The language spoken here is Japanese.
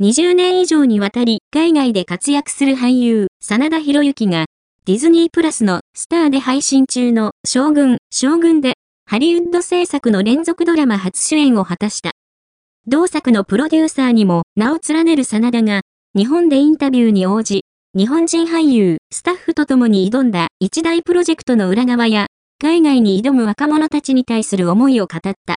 20年以上にわたり海外で活躍する俳優、真田広之が、ディズニープラスのスターで配信中の将軍、将軍で、ハリウッド制作の連続ドラマ初主演を果たした。同作のプロデューサーにも名を連ねる真田が、日本でインタビューに応じ、日本人俳優、スタッフと共に挑んだ一大プロジェクトの裏側や、海外に挑む若者たちに対する思いを語った。